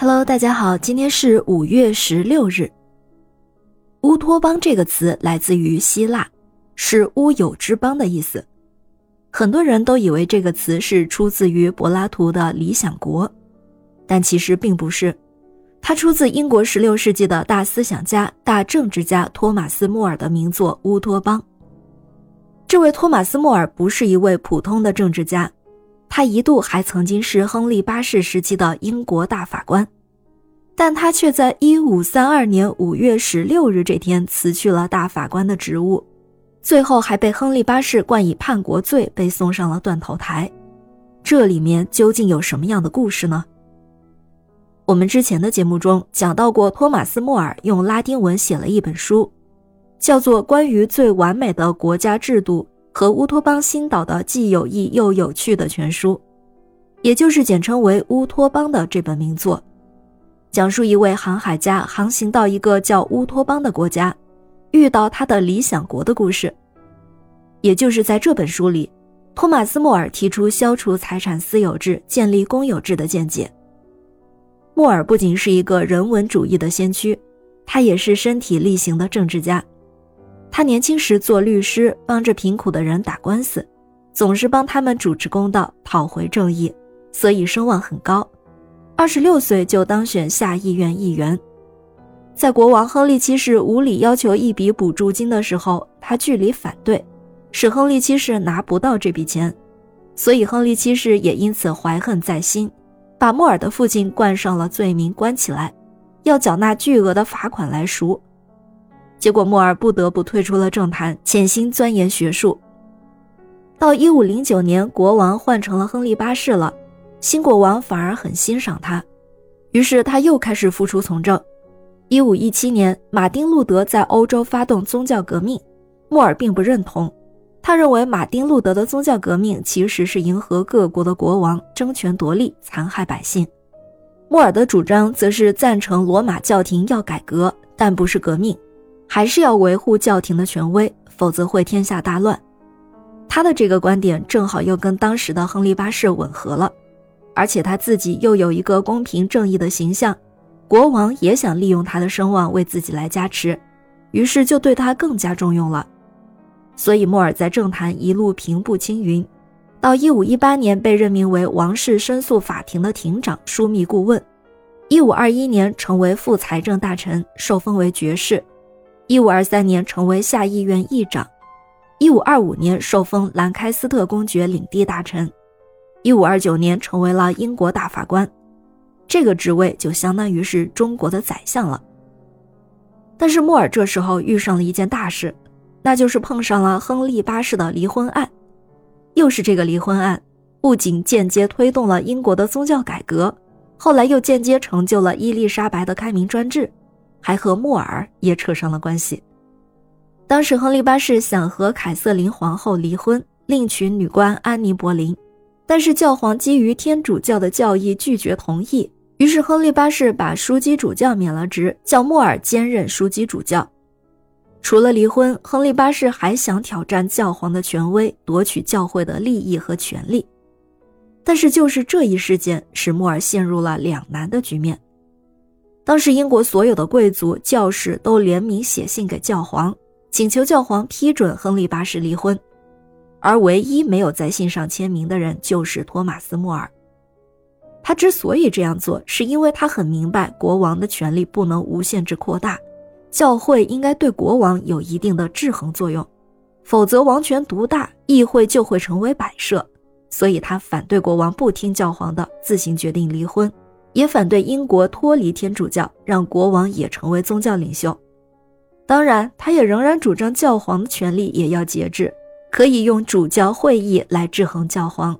Hello，大家好，今天是五月十六日。乌托邦这个词来自于希腊，是乌有之邦的意思。很多人都以为这个词是出自于柏拉图的《理想国》，但其实并不是。它出自英国16世纪的大思想家、大政治家托马斯·莫尔的名作《乌托邦》。这位托马斯·莫尔不是一位普通的政治家。他一度还曾经是亨利八世时期的英国大法官，但他却在1532年5月16日这天辞去了大法官的职务，最后还被亨利八世冠以叛国罪，被送上了断头台。这里面究竟有什么样的故事呢？我们之前的节目中讲到过，托马斯·莫尔用拉丁文写了一本书，叫做《关于最完美的国家制度》。和乌托邦新岛的既有益又有趣的全书，也就是简称为《乌托邦》的这本名作，讲述一位航海家航行到一个叫乌托邦的国家，遇到他的理想国的故事。也就是在这本书里，托马斯·莫尔提出消除财产私有制、建立公有制的见解。莫尔不仅是一个人文主义的先驱，他也是身体力行的政治家。他年轻时做律师，帮着贫苦的人打官司，总是帮他们主持公道，讨回正义，所以声望很高。二十六岁就当选下议院议员。在国王亨利七世无理要求一笔补助金的时候，他据理反对，使亨利七世拿不到这笔钱，所以亨利七世也因此怀恨在心，把莫尔的父亲冠上了罪名，关起来，要缴纳巨额的罚款来赎。结果，莫尔不得不退出了政坛，潜心钻研学术。到一五零九年，国王换成了亨利八世了，新国王反而很欣赏他，于是他又开始复出从政。一五一七年，马丁·路德在欧洲发动宗教革命，莫尔并不认同，他认为马丁·路德的宗教革命其实是迎合各国的国王争权夺利，残害百姓。莫尔的主张则是赞成罗马教廷要改革，但不是革命。还是要维护教廷的权威，否则会天下大乱。他的这个观点正好又跟当时的亨利八世吻合了，而且他自己又有一个公平正义的形象，国王也想利用他的声望为自己来加持，于是就对他更加重用了。所以莫尔在政坛一路平步青云，到一五一八年被任命为王室申诉法庭的庭长、枢密顾问，一五二一年成为副财政大臣，受封为爵士。一五二三年成为下议院议长，一五二五年受封兰开斯特公爵领地大臣，一五二九年成为了英国大法官，这个职位就相当于是中国的宰相了。但是莫尔这时候遇上了一件大事，那就是碰上了亨利八世的离婚案，又是这个离婚案，不仅间接推动了英国的宗教改革，后来又间接成就了伊丽莎白的开明专制。还和莫尔也扯上了关系。当时亨利八世想和凯瑟琳皇后离婚，另娶女官安妮·博林，但是教皇基于天主教的教义拒绝同意。于是亨利八世把枢机主教免了职，叫莫尔兼任枢机主教。除了离婚，亨利八世还想挑战教皇的权威，夺取教会的利益和权利。但是就是这一事件，使穆尔陷入了两难的局面。当时，英国所有的贵族、教士都联名写信给教皇，请求教皇批准亨利八世离婚，而唯一没有在信上签名的人就是托马斯·莫尔。他之所以这样做，是因为他很明白国王的权力不能无限制扩大，教会应该对国王有一定的制衡作用，否则王权独大，议会就会成为摆设。所以他反对国王不听教皇的，自行决定离婚。也反对英国脱离天主教，让国王也成为宗教领袖。当然，他也仍然主张教皇的权力也要节制，可以用主教会议来制衡教皇。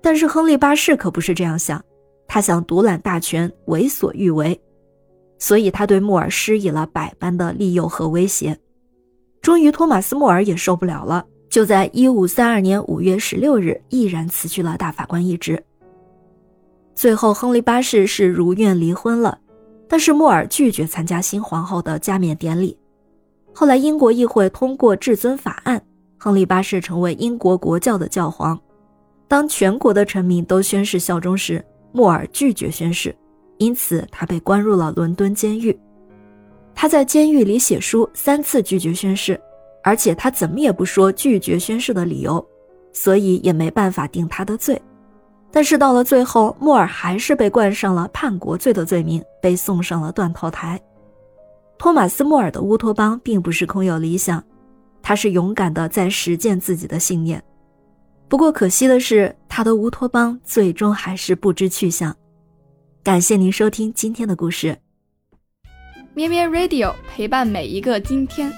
但是亨利八世可不是这样想，他想独揽大权，为所欲为，所以他对穆尔施以了百般的利诱和威胁。终于，托马斯·莫尔也受不了了，就在一五三二年五月十六日毅然辞去了大法官一职。最后，亨利八世是如愿离婚了，但是莫尔拒绝参加新皇后的加冕典礼。后来，英国议会通过至尊法案，亨利八世成为英国国教的教皇。当全国的臣民都宣誓效忠时，莫尔拒绝宣誓，因此他被关入了伦敦监狱。他在监狱里写书，三次拒绝宣誓，而且他怎么也不说拒绝宣誓的理由，所以也没办法定他的罪。但是到了最后，莫尔还是被冠上了叛国罪的罪名，被送上了断头台。托马斯·莫尔的乌托邦并不是空有理想，他是勇敢的在实践自己的信念。不过可惜的是，他的乌托邦最终还是不知去向。感谢您收听今天的故事。咩咩 Radio 陪伴每一个今天。